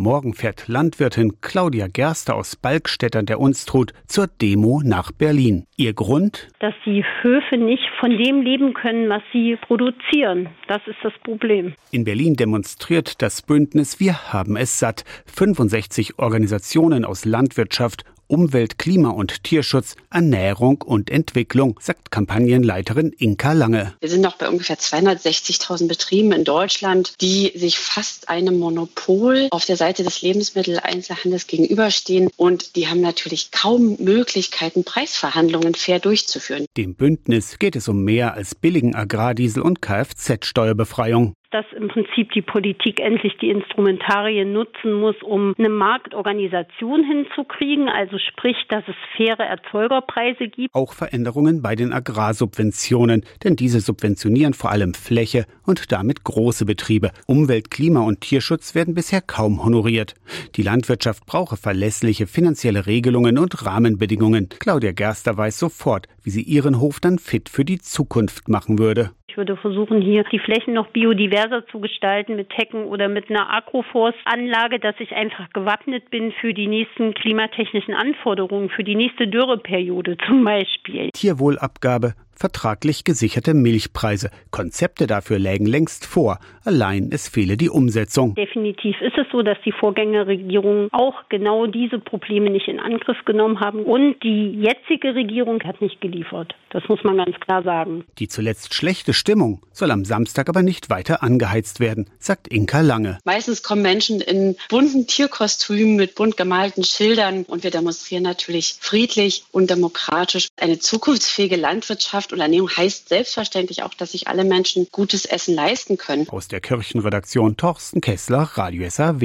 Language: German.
Morgen fährt Landwirtin Claudia Gerster aus Balkstedt an der Unstrut zur Demo nach Berlin. Ihr Grund? Dass die Höfe nicht von dem leben können, was sie produzieren. Das ist das Problem. In Berlin demonstriert das Bündnis Wir haben es satt. 65 Organisationen aus Landwirtschaft Umwelt, Klima und Tierschutz, Ernährung und Entwicklung, sagt Kampagnenleiterin Inka Lange. Wir sind noch bei ungefähr 260.000 Betrieben in Deutschland, die sich fast einem Monopol auf der Seite des Lebensmitteleinzelhandels gegenüberstehen und die haben natürlich kaum Möglichkeiten, Preisverhandlungen fair durchzuführen. Dem Bündnis geht es um mehr als billigen Agrardiesel und Kfz-Steuerbefreiung dass im Prinzip die Politik endlich die Instrumentarien nutzen muss, um eine Marktorganisation hinzukriegen, also sprich, dass es faire Erzeugerpreise gibt. Auch Veränderungen bei den Agrarsubventionen, denn diese subventionieren vor allem Fläche und damit große Betriebe. Umwelt, Klima und Tierschutz werden bisher kaum honoriert. Die Landwirtschaft brauche verlässliche finanzielle Regelungen und Rahmenbedingungen. Claudia Gerster weiß sofort, wie sie ihren Hof dann fit für die Zukunft machen würde. Ich würde versuchen, hier die Flächen noch biodiverser zu gestalten mit Hecken oder mit einer Agroforstanlage, dass ich einfach gewappnet bin für die nächsten klimatechnischen Anforderungen, für die nächste Dürreperiode zum Beispiel. Tierwohlabgabe, vertraglich gesicherte Milchpreise. Konzepte dafür lägen längst vor. Allein es fehle die Umsetzung. Definitiv ist es so, dass die Vorgängerregierungen auch genau diese Probleme nicht in Angriff genommen haben. Und die jetzige Regierung hat nicht geliefert. Das muss man ganz klar sagen. Die zuletzt schlechte Stimmung soll am Samstag aber nicht weiter angeheizt werden, sagt Inka Lange. Meistens kommen Menschen in bunten Tierkostümen mit bunt gemalten Schildern und wir demonstrieren natürlich friedlich und demokratisch. Eine zukunftsfähige Landwirtschaft Landwirtschaft und Ernährung heißt selbstverständlich auch, dass sich alle Menschen gutes Essen leisten können. Aus der Kirchenredaktion Torsten Kessler, Radio SAW.